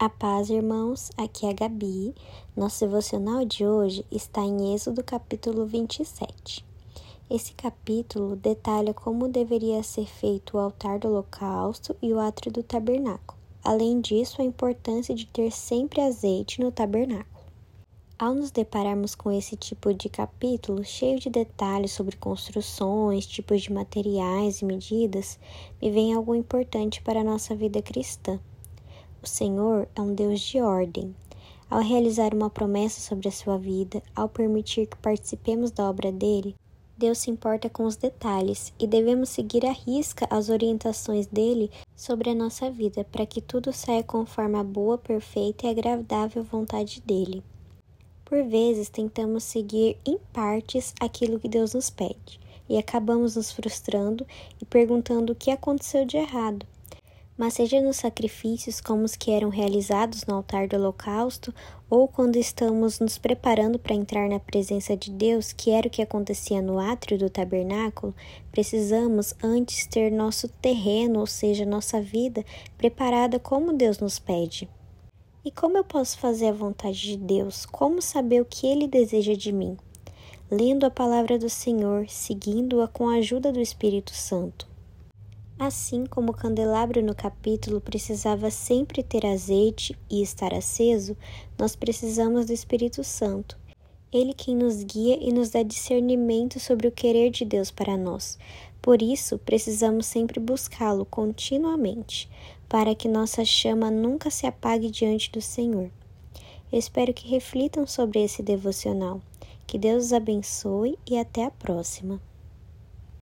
A paz, irmãos, aqui é a Gabi. Nosso devocional de hoje está em Êxodo capítulo 27. Esse capítulo detalha como deveria ser feito o altar do holocausto e o átrio do tabernáculo. Além disso, a importância de ter sempre azeite no tabernáculo. Ao nos depararmos com esse tipo de capítulo, cheio de detalhes sobre construções, tipos de materiais e medidas, me vem algo importante para a nossa vida cristã o Senhor é um Deus de ordem. Ao realizar uma promessa sobre a sua vida, ao permitir que participemos da obra dele, Deus se importa com os detalhes e devemos seguir à risca as orientações dele sobre a nossa vida para que tudo saia conforme a boa, perfeita e agradável vontade dele. Por vezes tentamos seguir em partes aquilo que Deus nos pede e acabamos nos frustrando e perguntando o que aconteceu de errado mas seja nos sacrifícios como os que eram realizados no altar do holocausto, ou quando estamos nos preparando para entrar na presença de Deus, que era o que acontecia no átrio do tabernáculo, precisamos antes ter nosso terreno, ou seja, nossa vida, preparada como Deus nos pede. E como eu posso fazer a vontade de Deus? Como saber o que Ele deseja de mim? Lendo a palavra do Senhor, seguindo-a com a ajuda do Espírito Santo. Assim como o candelabro no capítulo precisava sempre ter azeite e estar aceso, nós precisamos do Espírito Santo. Ele quem nos guia e nos dá discernimento sobre o querer de Deus para nós. Por isso, precisamos sempre buscá-lo continuamente, para que nossa chama nunca se apague diante do Senhor. Eu espero que reflitam sobre esse devocional. Que Deus os abençoe e até a próxima.